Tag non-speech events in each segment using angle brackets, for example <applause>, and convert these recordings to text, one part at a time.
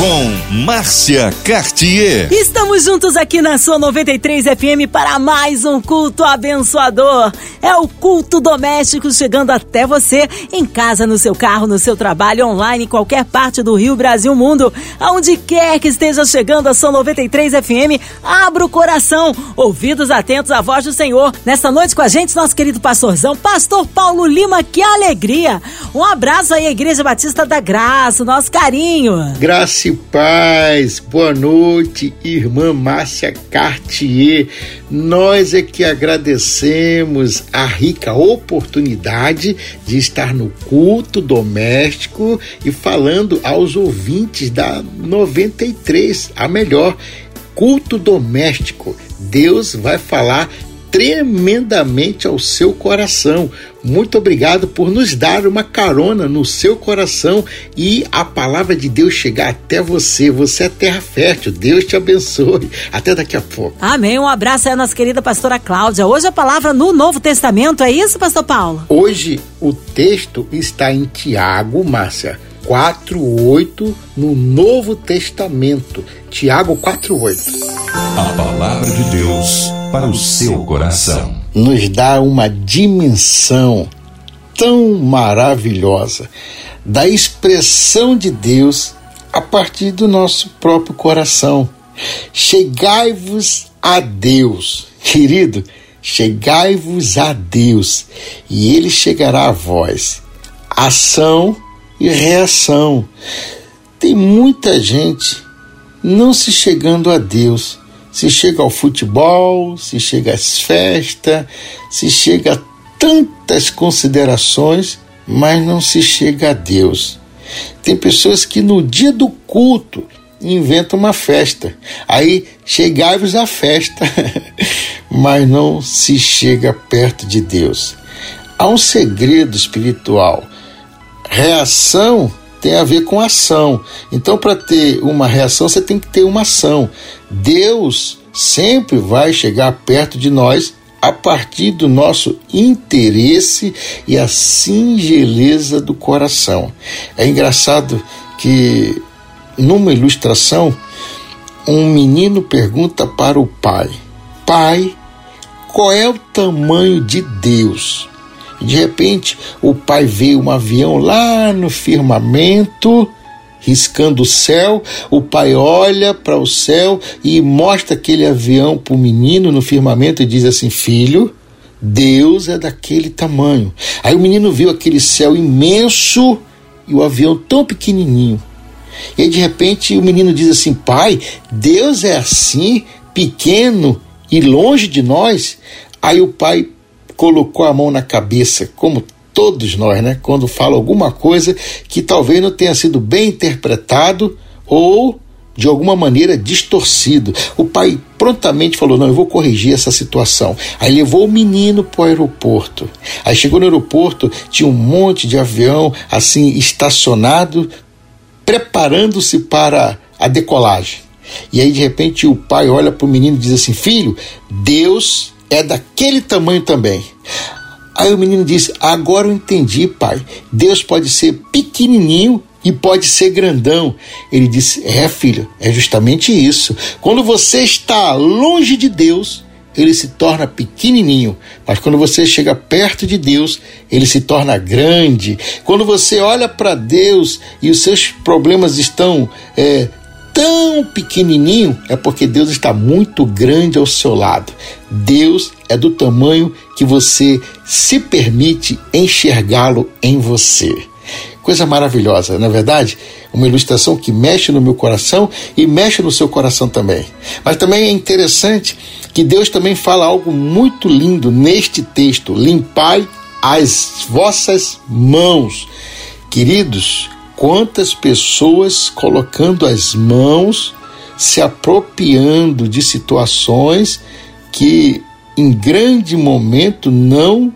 com Márcia Cartier. Estamos juntos aqui na sua 93 FM para mais um culto abençoador. É o culto doméstico chegando até você em casa, no seu carro, no seu trabalho, online, em qualquer parte do Rio, Brasil, mundo. Aonde quer que esteja chegando a sua 93 FM, abra o coração, ouvidos atentos à voz do Senhor. Nesta noite com a gente, nosso querido pastorzão, Pastor Paulo Lima, que alegria! Um abraço aí, Igreja Batista da Graça, nosso carinho. Graça e paz, boa noite, irmã Márcia Cartier. Nós é que agradecemos a rica oportunidade de estar no culto doméstico e falando aos ouvintes da 93, a melhor culto doméstico. Deus vai falar tremendamente ao seu coração. Muito obrigado por nos dar uma carona no seu coração e a palavra de Deus chegar até você. Você é terra fértil. Deus te abençoe. Até daqui a pouco. Amém. Um abraço aí à nossa querida pastora Cláudia. Hoje a palavra no Novo Testamento, é isso, pastor Paulo? Hoje o texto está em Tiago, Márcia. 4:8 no Novo Testamento. Tiago 4:8. A palavra de Deus para o seu coração. Nos dá uma dimensão tão maravilhosa da expressão de Deus a partir do nosso próprio coração. Chegai-vos a Deus, querido, chegai-vos a Deus, e ele chegará a vós. Ação e reação. Tem muita gente não se chegando a Deus se chega ao futebol, se chega às festas, se chega a tantas considerações, mas não se chega a Deus. Tem pessoas que no dia do culto inventam uma festa. Aí chegai-vos à festa, <laughs> mas não se chega perto de Deus. Há um segredo espiritual. Reação tem a ver com ação. Então, para ter uma reação, você tem que ter uma ação. Deus sempre vai chegar perto de nós a partir do nosso interesse e a singeleza do coração. É engraçado que numa ilustração um menino pergunta para o pai: Pai, qual é o tamanho de Deus? De repente, o pai vê um avião lá no firmamento, riscando o céu. O pai olha para o céu e mostra aquele avião para o menino no firmamento e diz assim: Filho, Deus é daquele tamanho. Aí o menino viu aquele céu imenso e o avião tão pequenininho. E aí, de repente, o menino diz assim: Pai, Deus é assim, pequeno e longe de nós. Aí o pai colocou a mão na cabeça, como todos nós, né? Quando fala alguma coisa que talvez não tenha sido bem interpretado ou de alguma maneira distorcido. O pai prontamente falou: Não, eu vou corrigir essa situação. Aí levou o menino para o aeroporto. Aí chegou no aeroporto, tinha um monte de avião assim estacionado, preparando-se para a decolagem. E aí de repente o pai olha para o menino e diz assim: Filho, Deus é daquele tamanho também. Aí o menino disse: Agora eu entendi, pai. Deus pode ser pequenininho e pode ser grandão. Ele disse: É, filho, é justamente isso. Quando você está longe de Deus, ele se torna pequenininho, mas quando você chega perto de Deus, ele se torna grande. Quando você olha para Deus e os seus problemas estão é, tão pequenininho é porque Deus está muito grande ao seu lado. Deus é do tamanho que você se permite enxergá-lo em você. Coisa maravilhosa, não é verdade? Uma ilustração que mexe no meu coração e mexe no seu coração também. Mas também é interessante que Deus também fala algo muito lindo neste texto: limpai as vossas mãos. Queridos, quantas pessoas colocando as mãos, se apropriando de situações que em grande momento não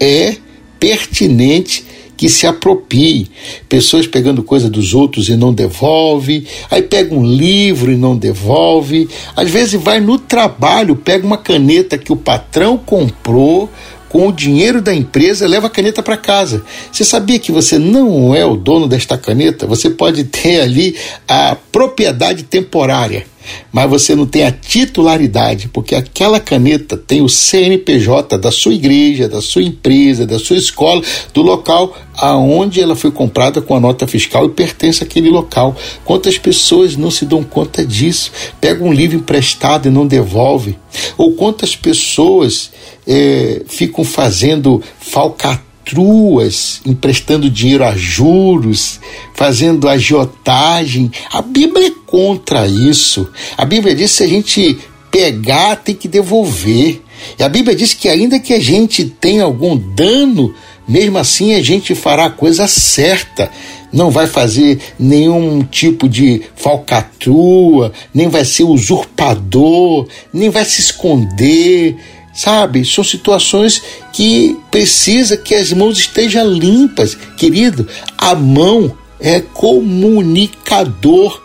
é pertinente que se apropie. Pessoas pegando coisa dos outros e não devolve, aí pega um livro e não devolve. Às vezes vai no trabalho, pega uma caneta que o patrão comprou, com o dinheiro da empresa, leva a caneta para casa. Você sabia que você não é o dono desta caneta? Você pode ter ali a propriedade temporária mas você não tem a titularidade, porque aquela caneta tem o CNPJ da sua igreja, da sua empresa, da sua escola, do local aonde ela foi comprada com a nota fiscal e pertence àquele local. Quantas pessoas não se dão conta disso? Pega um livro emprestado e não devolve? Ou quantas pessoas é, ficam fazendo falcatrua falcatruas, emprestando dinheiro a juros, fazendo agiotagem. A Bíblia é contra isso. A Bíblia diz que se a gente pegar, tem que devolver. E a Bíblia diz que ainda que a gente tenha algum dano, mesmo assim a gente fará a coisa certa. Não vai fazer nenhum tipo de falcatrua, nem vai ser usurpador, nem vai se esconder sabe? São situações que precisa que as mãos estejam limpas. Querido, a mão é comunicador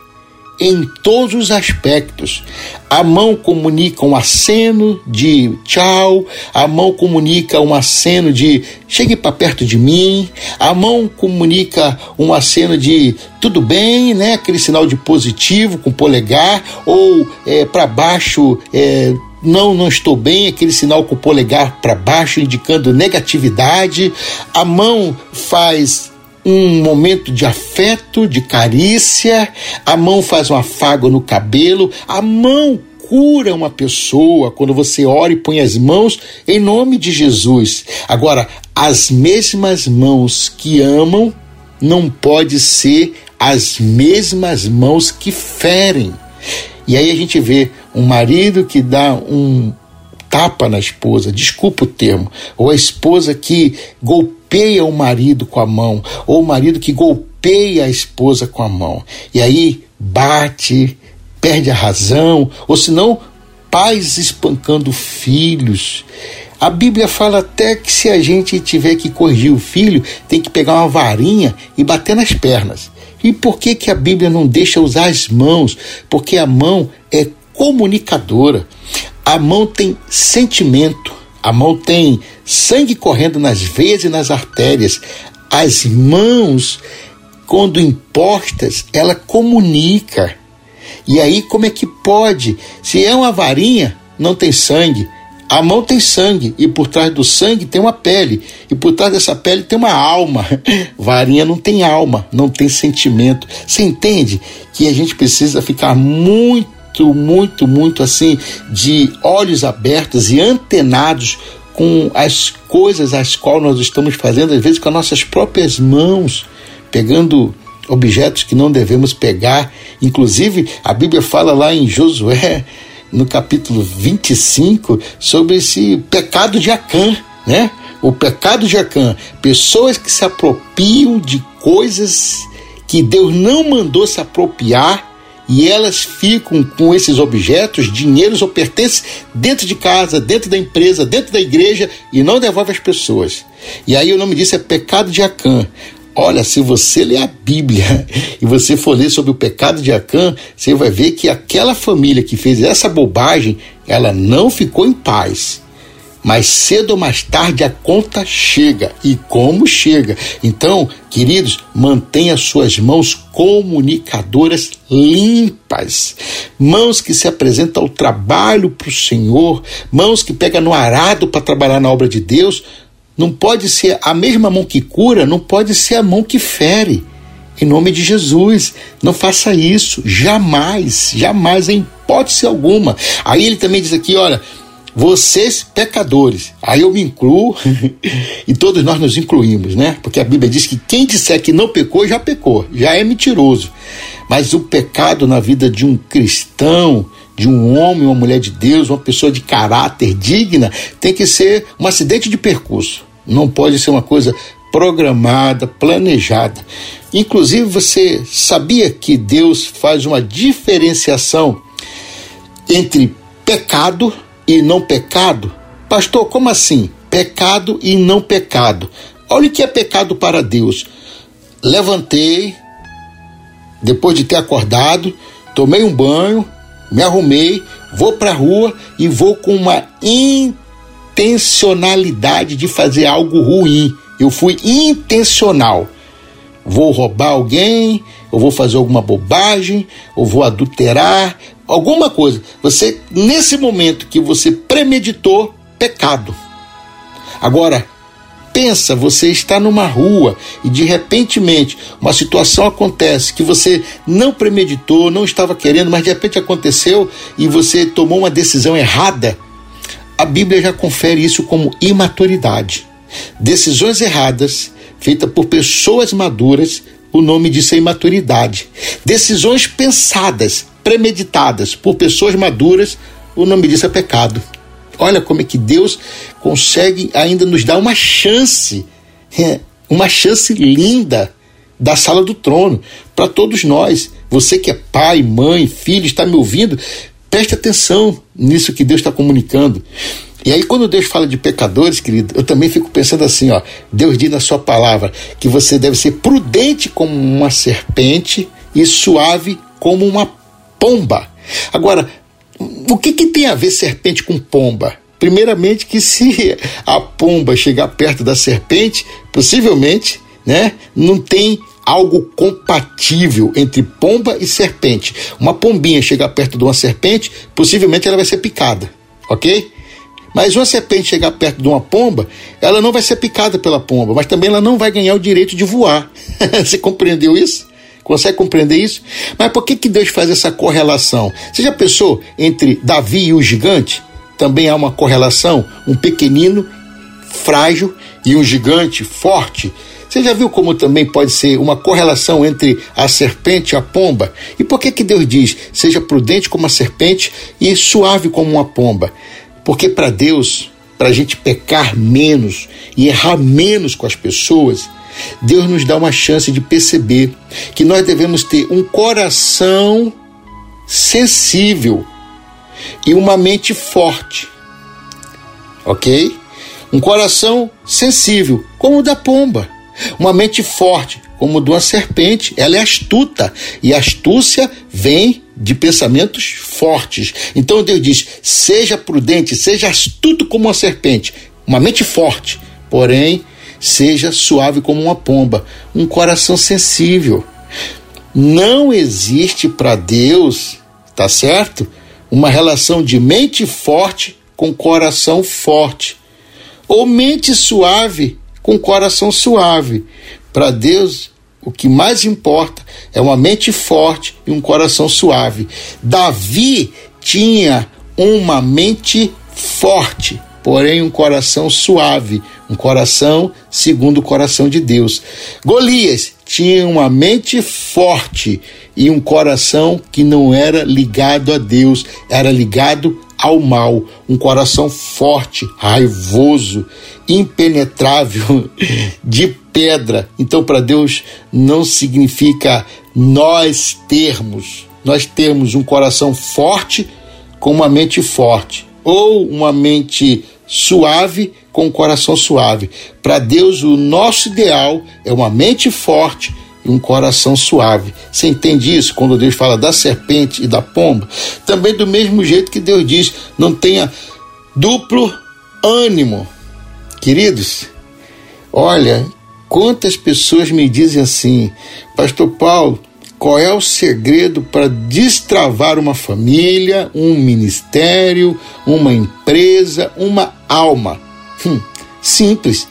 em todos os aspectos. A mão comunica um aceno de tchau, a mão comunica um aceno de chegue para perto de mim, a mão comunica um aceno de tudo bem, né? Aquele sinal de positivo com polegar, ou é, para baixo, é, não, não estou bem, aquele sinal com o polegar para baixo indicando negatividade. A mão faz um momento de afeto, de carícia. A mão faz um afago no cabelo. A mão cura uma pessoa quando você ora e põe as mãos em nome de Jesus. Agora, as mesmas mãos que amam não pode ser as mesmas mãos que ferem. E aí a gente vê um marido que dá um tapa na esposa, desculpa o termo, ou a esposa que golpeia o marido com a mão, ou o marido que golpeia a esposa com a mão. E aí bate, perde a razão, ou senão pais espancando filhos. A Bíblia fala até que se a gente tiver que corrigir o filho, tem que pegar uma varinha e bater nas pernas. E por que, que a Bíblia não deixa usar as mãos? Porque a mão é comunicadora. A mão tem sentimento, a mão tem sangue correndo nas veias e nas artérias. As mãos, quando impostas, ela comunica. E aí, como é que pode? Se é uma varinha, não tem sangue. A mão tem sangue e por trás do sangue tem uma pele e por trás dessa pele tem uma alma. <laughs> Varinha não tem alma, não tem sentimento. Você entende que a gente precisa ficar muito, muito, muito assim de olhos abertos e antenados com as coisas às quais nós estamos fazendo, às vezes com as nossas próprias mãos, pegando objetos que não devemos pegar. Inclusive, a Bíblia fala lá em Josué no capítulo 25 sobre esse pecado de Acã, né? O pecado de Acã, pessoas que se apropriam de coisas que Deus não mandou se apropriar e elas ficam com esses objetos, dinheiros ou pertences dentro de casa, dentro da empresa, dentro da igreja e não devolve às pessoas. E aí o nome disso é pecado de Acã. Olha, se você ler a Bíblia <laughs> e você for ler sobre o pecado de Acã, você vai ver que aquela família que fez essa bobagem, ela não ficou em paz. Mas cedo ou mais tarde a conta chega. E como chega? Então, queridos, mantenha suas mãos comunicadoras limpas. Mãos que se apresentam ao trabalho para o Senhor. Mãos que pegam no arado para trabalhar na obra de Deus não pode ser a mesma mão que cura, não pode ser a mão que fere. Em nome de Jesus, não faça isso, jamais, jamais, em hipótese alguma. Aí ele também diz aqui: olha, vocês pecadores. Aí eu me incluo <laughs> e todos nós nos incluímos, né? Porque a Bíblia diz que quem disser que não pecou, já pecou, já é mentiroso. Mas o pecado na vida de um cristão, de um homem, uma mulher de Deus, uma pessoa de caráter digna, tem que ser um acidente de percurso. Não pode ser uma coisa programada, planejada. Inclusive, você sabia que Deus faz uma diferenciação entre pecado e não pecado? Pastor, como assim? Pecado e não pecado. Olha o que é pecado para Deus. Levantei, depois de ter acordado, tomei um banho, me arrumei, vou para a rua e vou com uma intencionalidade de fazer algo ruim. Eu fui intencional. Vou roubar alguém, ou vou fazer alguma bobagem, ou vou adulterar, alguma coisa. Você, nesse momento que você premeditou, pecado. Agora, pensa, você está numa rua e de repentemente uma situação acontece que você não premeditou, não estava querendo, mas de repente aconteceu e você tomou uma decisão errada. A Bíblia já confere isso como imaturidade. Decisões erradas feitas por pessoas maduras, o nome disso é imaturidade. Decisões pensadas, premeditadas por pessoas maduras, o nome disso é pecado. Olha como é que Deus consegue ainda nos dar uma chance, é, uma chance linda da sala do trono para todos nós. Você que é pai, mãe, filho, está me ouvindo, preste atenção nisso que Deus está comunicando. E aí, quando Deus fala de pecadores, querido, eu também fico pensando assim, ó. Deus diz na sua palavra que você deve ser prudente como uma serpente e suave como uma pomba. Agora, o que, que tem a ver serpente com pomba? Primeiramente, que se a pomba chegar perto da serpente, possivelmente, né, não tem algo compatível entre pomba e serpente. Uma pombinha chegar perto de uma serpente, possivelmente ela vai ser picada, ok? Mas uma serpente chegar perto de uma pomba, ela não vai ser picada pela pomba, mas também ela não vai ganhar o direito de voar. <laughs> Você compreendeu isso? Consegue compreender isso? Mas por que, que Deus faz essa correlação? Você já pensou entre Davi e o gigante? Também há uma correlação, um pequenino, frágil e um gigante forte. Você já viu como também pode ser uma correlação entre a serpente e a pomba? E por que, que Deus diz, seja prudente como a serpente e suave como uma pomba? Porque para Deus, para a gente pecar menos e errar menos com as pessoas, Deus nos dá uma chance de perceber que nós devemos ter um coração sensível e uma mente forte. Ok? Um coração sensível, como o da pomba. Uma mente forte, como o de uma serpente. Ela é astuta. E astúcia vem de pensamentos fortes. Então Deus diz: seja prudente, seja astuto como uma serpente. Uma mente forte, porém seja suave como uma pomba, um coração sensível. Não existe para Deus, tá certo? Uma relação de mente forte com coração forte, ou mente suave com coração suave. Para Deus, o que mais importa é uma mente forte e um coração suave. Davi tinha uma mente forte, porém um coração suave, um coração segundo o coração de Deus. Golias tinha uma mente forte e um coração que não era ligado a Deus, era ligado ao mal, um coração forte, raivoso, impenetrável, <laughs> de pedra. Então, para Deus não significa nós termos, nós temos um coração forte com uma mente forte, ou uma mente suave com o coração suave. Para Deus, o nosso ideal é uma mente forte e um coração suave. Você entende isso quando Deus fala da serpente e da pomba? Também do mesmo jeito que Deus diz: não tenha duplo ânimo. Queridos, olha, quantas pessoas me dizem assim, Pastor Paulo, qual é o segredo para destravar uma família, um ministério, uma empresa, uma alma? Hum, simples.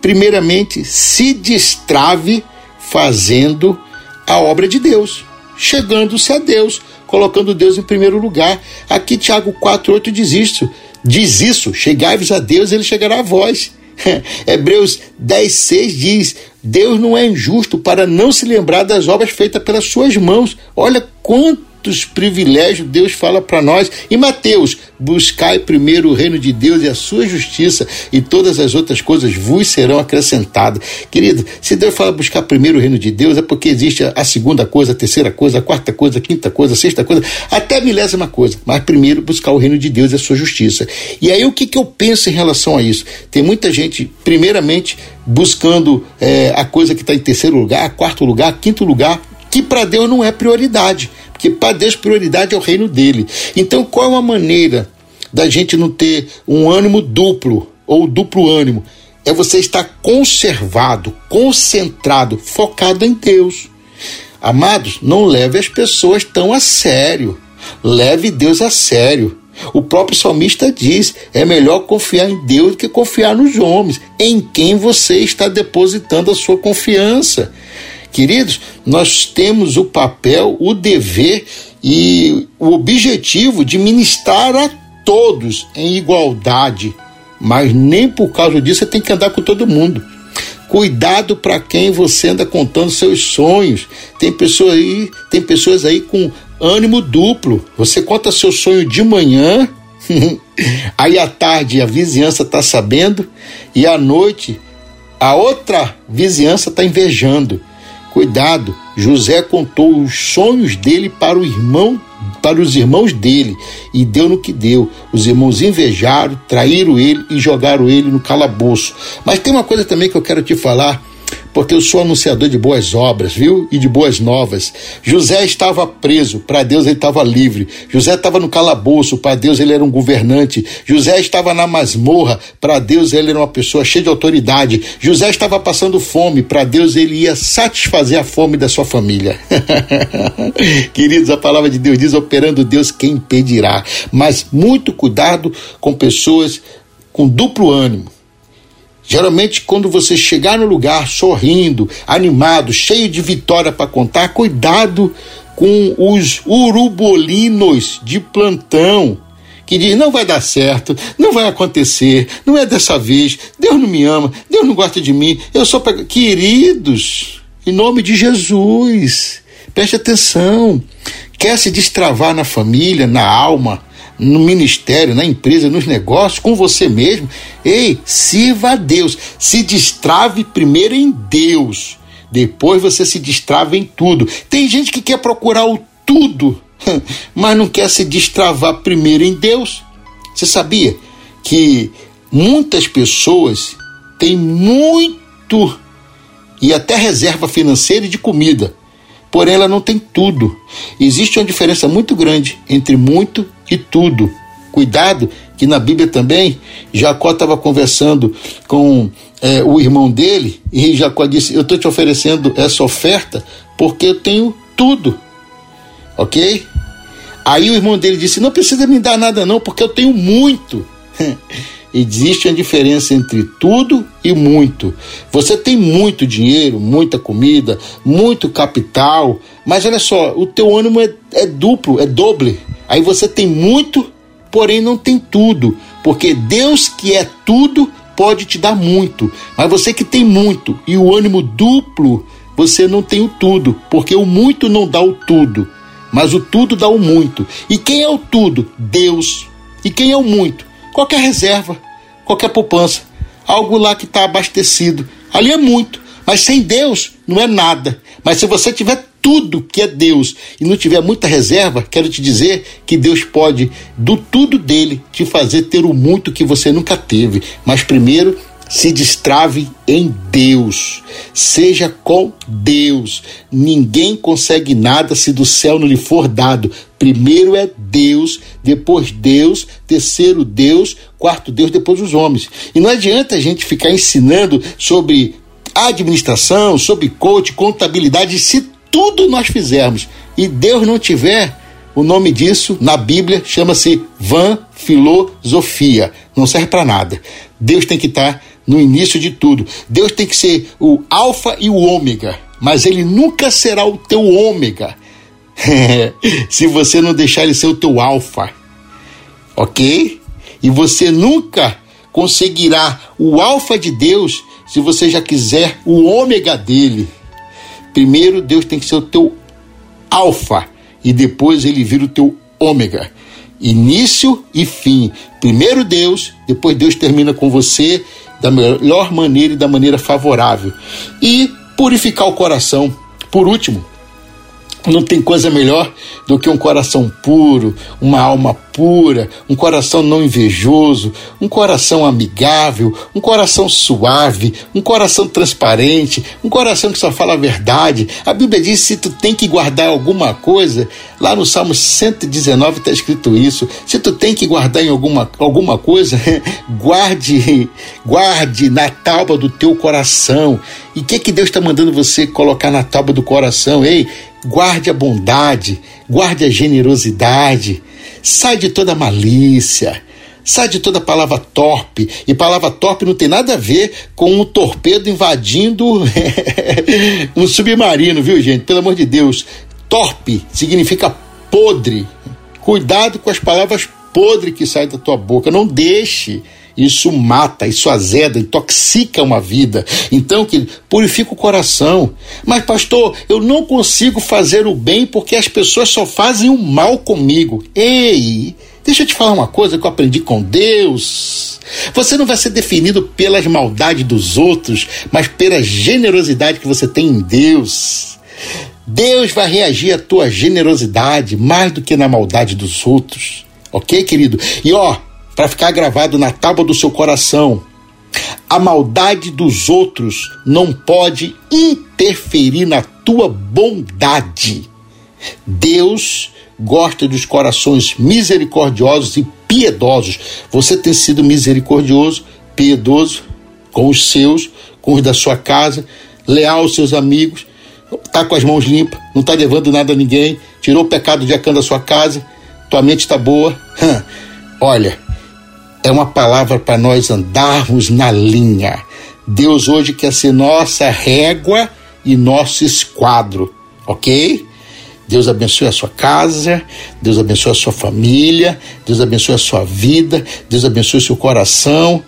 Primeiramente, se destrave fazendo a obra de Deus, chegando-se a Deus, colocando Deus em primeiro lugar. Aqui Tiago 4:8 diz isso. Diz isso, chegai-vos a Deus, ele chegará a vós. <laughs> Hebreus 10:6 diz: Deus não é injusto para não se lembrar das obras feitas pelas suas mãos. Olha quanto quantos privilégios Deus fala para nós. E Mateus, buscai primeiro o reino de Deus e a sua justiça, e todas as outras coisas vos serão acrescentadas. Querido, se Deus fala buscar primeiro o reino de Deus, é porque existe a segunda coisa, a terceira coisa, a quarta coisa, a quinta coisa, a sexta coisa, até a milésima coisa. Mas primeiro buscar o reino de Deus e a sua justiça. E aí o que, que eu penso em relação a isso? Tem muita gente, primeiramente, buscando é, a coisa que está em terceiro lugar, quarto lugar, quinto lugar, que para Deus não é prioridade. Porque para Deus prioridade é o reino dele. Então qual é uma maneira da gente não ter um ânimo duplo ou duplo ânimo? É você estar conservado, concentrado, focado em Deus. Amados, não leve as pessoas tão a sério. Leve Deus a sério. O próprio salmista diz: é melhor confiar em Deus do que confiar nos homens, em quem você está depositando a sua confiança. Queridos, nós temos o papel, o dever e o objetivo de ministrar a todos em igualdade, mas nem por causa disso você tem que andar com todo mundo. Cuidado para quem você anda contando seus sonhos. Tem pessoas aí, tem pessoas aí com ânimo duplo. Você conta seu sonho de manhã, <laughs> aí à tarde a vizinhança está sabendo e à noite a outra vizinhança está invejando. Cuidado, José contou os sonhos dele para o irmão, para os irmãos dele, e deu no que deu. Os irmãos invejaram, traíram ele e jogaram ele no calabouço. Mas tem uma coisa também que eu quero te falar porque eu sou anunciador de boas obras, viu? E de boas novas. José estava preso, para Deus ele estava livre. José estava no calabouço, para Deus ele era um governante. José estava na masmorra, para Deus ele era uma pessoa cheia de autoridade. José estava passando fome, para Deus ele ia satisfazer a fome da sua família. <laughs> Queridos, a palavra de Deus diz: operando Deus, quem impedirá? Mas muito cuidado com pessoas com duplo ânimo Geralmente, quando você chegar no lugar sorrindo, animado, cheio de vitória para contar, cuidado com os urubolinos de plantão que diz não vai dar certo, não vai acontecer, não é dessa vez, Deus não me ama, Deus não gosta de mim, eu sou queridos, em nome de Jesus, preste atenção, quer se destravar na família, na alma, no ministério, na empresa, nos negócios, com você mesmo. Ei, sirva a Deus. Se destrave primeiro em Deus. Depois você se destrava em tudo. Tem gente que quer procurar o tudo, <laughs> mas não quer se destravar primeiro em Deus. Você sabia que muitas pessoas têm muito e até reserva financeira e de comida, porém ela não tem tudo. Existe uma diferença muito grande entre muito e tudo. Cuidado, que na Bíblia também, Jacó estava conversando com é, o irmão dele, e Jacó disse: Eu estou te oferecendo essa oferta porque eu tenho tudo. Ok? Aí o irmão dele disse: Não precisa me dar nada, não, porque eu tenho muito. <laughs> Existe uma diferença entre tudo e muito. Você tem muito dinheiro, muita comida, muito capital, mas olha só, o teu ânimo é, é duplo, é doble. Aí você tem muito, porém não tem tudo, porque Deus que é tudo pode te dar muito, mas você que tem muito e o ânimo duplo, você não tem o tudo, porque o muito não dá o tudo, mas o tudo dá o muito. E quem é o tudo? Deus. E quem é o muito? Qualquer reserva, qualquer poupança, algo lá que está abastecido. Ali é muito, mas sem Deus não é nada. Mas se você tiver tudo que é Deus e não tiver muita reserva, quero te dizer que Deus pode, do tudo dele, te fazer ter o muito que você nunca teve. Mas primeiro, se destrave em Deus. Seja com Deus. Ninguém consegue nada se do céu não lhe for dado. Primeiro é Deus, depois Deus, terceiro Deus, quarto Deus, depois os homens. E não adianta a gente ficar ensinando sobre administração, sobre coach, contabilidade, se tudo nós fizermos e Deus não tiver, o nome disso na Bíblia chama-se van filosofia. Não serve para nada. Deus tem que estar no início de tudo. Deus tem que ser o alfa e o ômega, mas ele nunca será o teu ômega. <laughs> se você não deixar ele ser o teu alfa. OK? E você nunca conseguirá o alfa de Deus se você já quiser o ômega dele. Primeiro, Deus tem que ser o teu alfa e depois ele vira o teu ômega. Início e fim. Primeiro Deus, depois Deus termina com você da melhor maneira e da maneira favorável. E purificar o coração. Por último, não tem coisa melhor do que um coração puro, uma alma pura, um coração não invejoso, um coração amigável, um coração suave, um coração transparente, um coração que só fala a verdade. A Bíblia diz: se tu tem que guardar alguma coisa, lá no Salmo 119 está escrito isso. Se tu tem que guardar em alguma, alguma coisa, <laughs> guarde, guarde na tábua do teu coração. E o que, que Deus está mandando você colocar na tábua do coração? Ei, guarde a bondade, guarde a generosidade, sai de toda malícia, sai de toda palavra torpe. E palavra torpe não tem nada a ver com um torpedo invadindo <laughs> um submarino, viu, gente? Pelo amor de Deus. Torpe significa podre. Cuidado com as palavras podres que saem da tua boca. Não deixe isso mata, isso azeda, intoxica uma vida. Então, que purifica o coração. Mas, pastor, eu não consigo fazer o bem porque as pessoas só fazem o mal comigo. Ei, deixa eu te falar uma coisa que eu aprendi com Deus. Você não vai ser definido pelas maldades dos outros, mas pela generosidade que você tem em Deus. Deus vai reagir à tua generosidade mais do que na maldade dos outros. Ok, querido? E ó, para ficar gravado na tábua do seu coração. A maldade dos outros não pode interferir na tua bondade. Deus gosta dos corações misericordiosos e piedosos. Você tem sido misericordioso, piedoso com os seus, com os da sua casa, leal aos seus amigos, tá com as mãos limpas, não tá levando nada a ninguém, tirou o pecado de Acã da sua casa, tua mente está boa. <laughs> Olha, é uma palavra para nós andarmos na linha. Deus hoje quer ser nossa régua e nosso esquadro, ok? Deus abençoe a sua casa, Deus abençoe a sua família, Deus abençoe a sua vida, Deus abençoe o seu coração,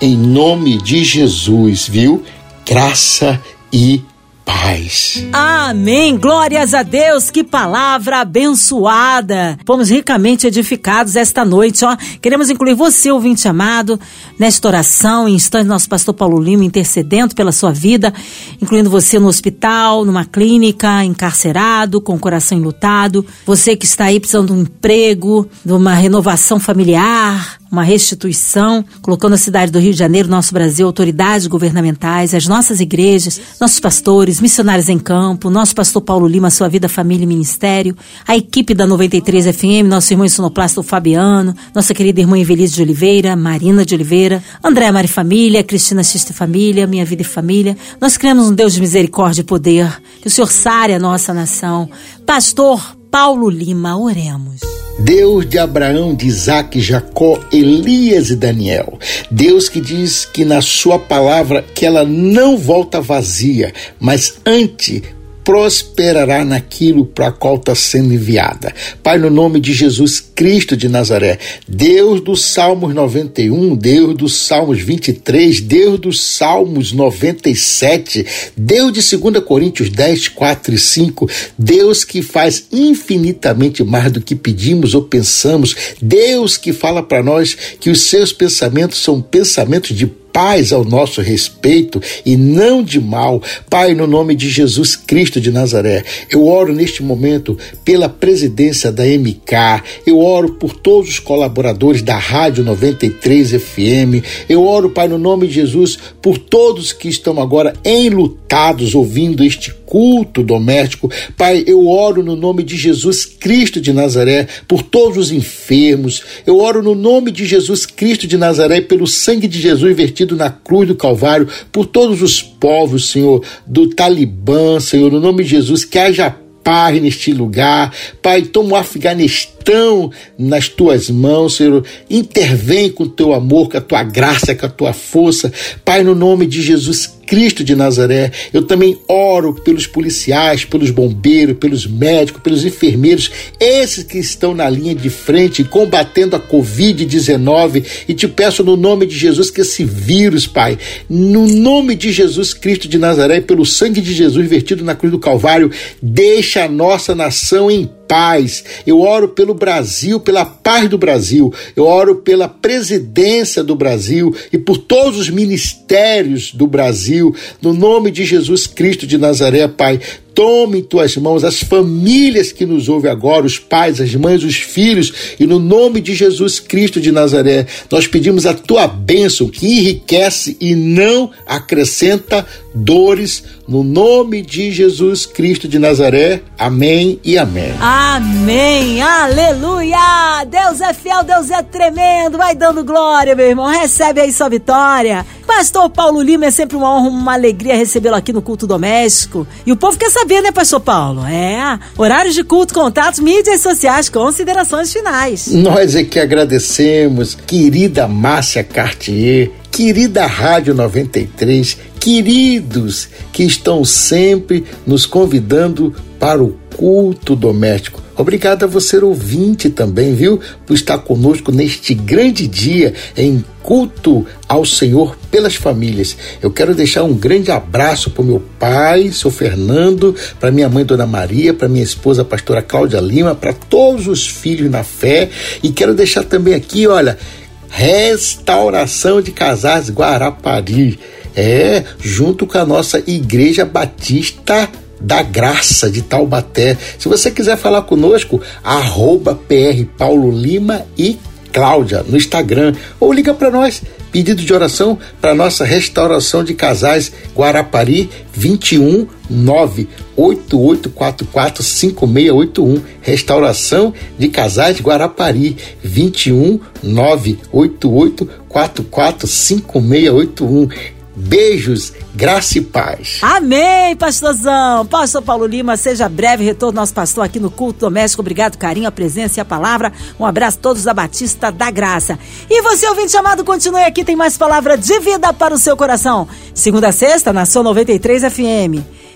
em nome de Jesus, viu? Graça e paz. Amém. Glórias a Deus. Que palavra abençoada. Fomos ricamente edificados esta noite, ó. Queremos incluir você, ouvinte amado, nesta oração, em instante, nosso pastor Paulo Lima intercedendo pela sua vida, incluindo você no hospital, numa clínica, encarcerado, com o coração enlutado, você que está aí precisando de um emprego, de uma renovação familiar, uma restituição, colocando a cidade do Rio de Janeiro, nosso Brasil, autoridades governamentais, as nossas igrejas, nossos pastores, missionários em campo, nosso pastor Paulo Lima, sua vida, família e ministério, a equipe da 93 FM, nosso irmão sonoplasta Fabiano, nossa querida irmã Evelise de Oliveira, Marina de Oliveira, André Mari Família, Cristina Xista Família, Minha Vida e Família. Nós criamos um Deus de misericórdia e poder, que o Senhor sare a nossa nação. Pastor Paulo Lima, oremos. Deus de Abraão, de Isaac, Jacó, Elias e Daniel. Deus que diz que na sua palavra que ela não volta vazia, mas antes prosperará naquilo para qual está sendo enviada. Pai, no nome de Jesus Cristo de Nazaré, Deus dos Salmos 91, Deus dos Salmos 23, Deus dos Salmos 97, Deus de 2 Coríntios 10, 4 e 5, Deus que faz infinitamente mais do que pedimos ou pensamos, Deus que fala para nós que os seus pensamentos são pensamentos de paz ao nosso respeito e não de mal. Pai, no nome de Jesus Cristo de Nazaré, eu oro neste momento pela presidência da MK, eu oro por todos os colaboradores da Rádio 93 FM, eu oro, Pai, no nome de Jesus, por todos que estão agora enlutados ouvindo este culto doméstico. Pai, eu oro no nome de Jesus Cristo de Nazaré por todos os enfermos. Eu oro no nome de Jesus Cristo de Nazaré pelo sangue de Jesus vertido na cruz do Calvário por todos os povos, Senhor, do Talibã, Senhor, no nome de Jesus, que haja paz neste lugar. Pai, toma o Afeganistão nas tuas mãos, Senhor. Intervém com o teu amor, com a tua graça, com a tua força. Pai, no nome de Jesus Cristo de Nazaré. Eu também oro pelos policiais, pelos bombeiros, pelos médicos, pelos enfermeiros, esses que estão na linha de frente combatendo a Covid-19 e te peço no nome de Jesus que esse vírus, Pai, no nome de Jesus Cristo de Nazaré, pelo sangue de Jesus vertido na cruz do Calvário, deixa a nossa nação em paz. Eu oro pelo Brasil, pela paz do Brasil. Eu oro pela presidência do Brasil e por todos os ministérios do Brasil. No nome de Jesus Cristo de Nazaré, Pai. Tome em tuas mãos as famílias que nos ouvem agora, os pais, as mães, os filhos, e no nome de Jesus Cristo de Nazaré, nós pedimos a tua bênção que enriquece e não acrescenta dores, no nome de Jesus Cristo de Nazaré. Amém e amém. Amém, aleluia! Deus é fiel, Deus é tremendo, vai dando glória, meu irmão, recebe aí sua vitória. Pastor Paulo Lima, é sempre uma honra, uma alegria recebê-lo aqui no culto doméstico. E o povo quer saber, né, Pastor Paulo? É, horários de culto, contatos, mídias sociais, considerações finais. Nós é que agradecemos, querida Márcia Cartier, querida Rádio 93, queridos que estão sempre nos convidando para o culto doméstico. Obrigado a você, ouvinte, também, viu, por estar conosco neste grande dia em culto ao Senhor pelas famílias. Eu quero deixar um grande abraço para o meu pai, seu Fernando, para minha mãe, Dona Maria, para minha esposa, pastora Cláudia Lima, para todos os filhos na fé. E quero deixar também aqui, olha, restauração de casais Guarapari. É, junto com a nossa Igreja Batista da Graça de Taubaté. Se você quiser falar conosco, arroba PR Paulo Lima e Cláudia no Instagram ou liga para nós. Pedido de oração para nossa restauração de casais Guarapari 21 98844 5681. Restauração de casais Guarapari 21 98844 5681. Beijos, graça e paz. Amém, pastorzão. Pastor Paulo Lima, seja breve retorno nosso pastor aqui no culto doméstico. Obrigado, carinho, a presença e a palavra. Um abraço a todos da Batista da Graça. E você, ouvinte chamado, continue aqui, tem mais palavra de vida para o seu coração. Segunda a sexta, na sua 93 FM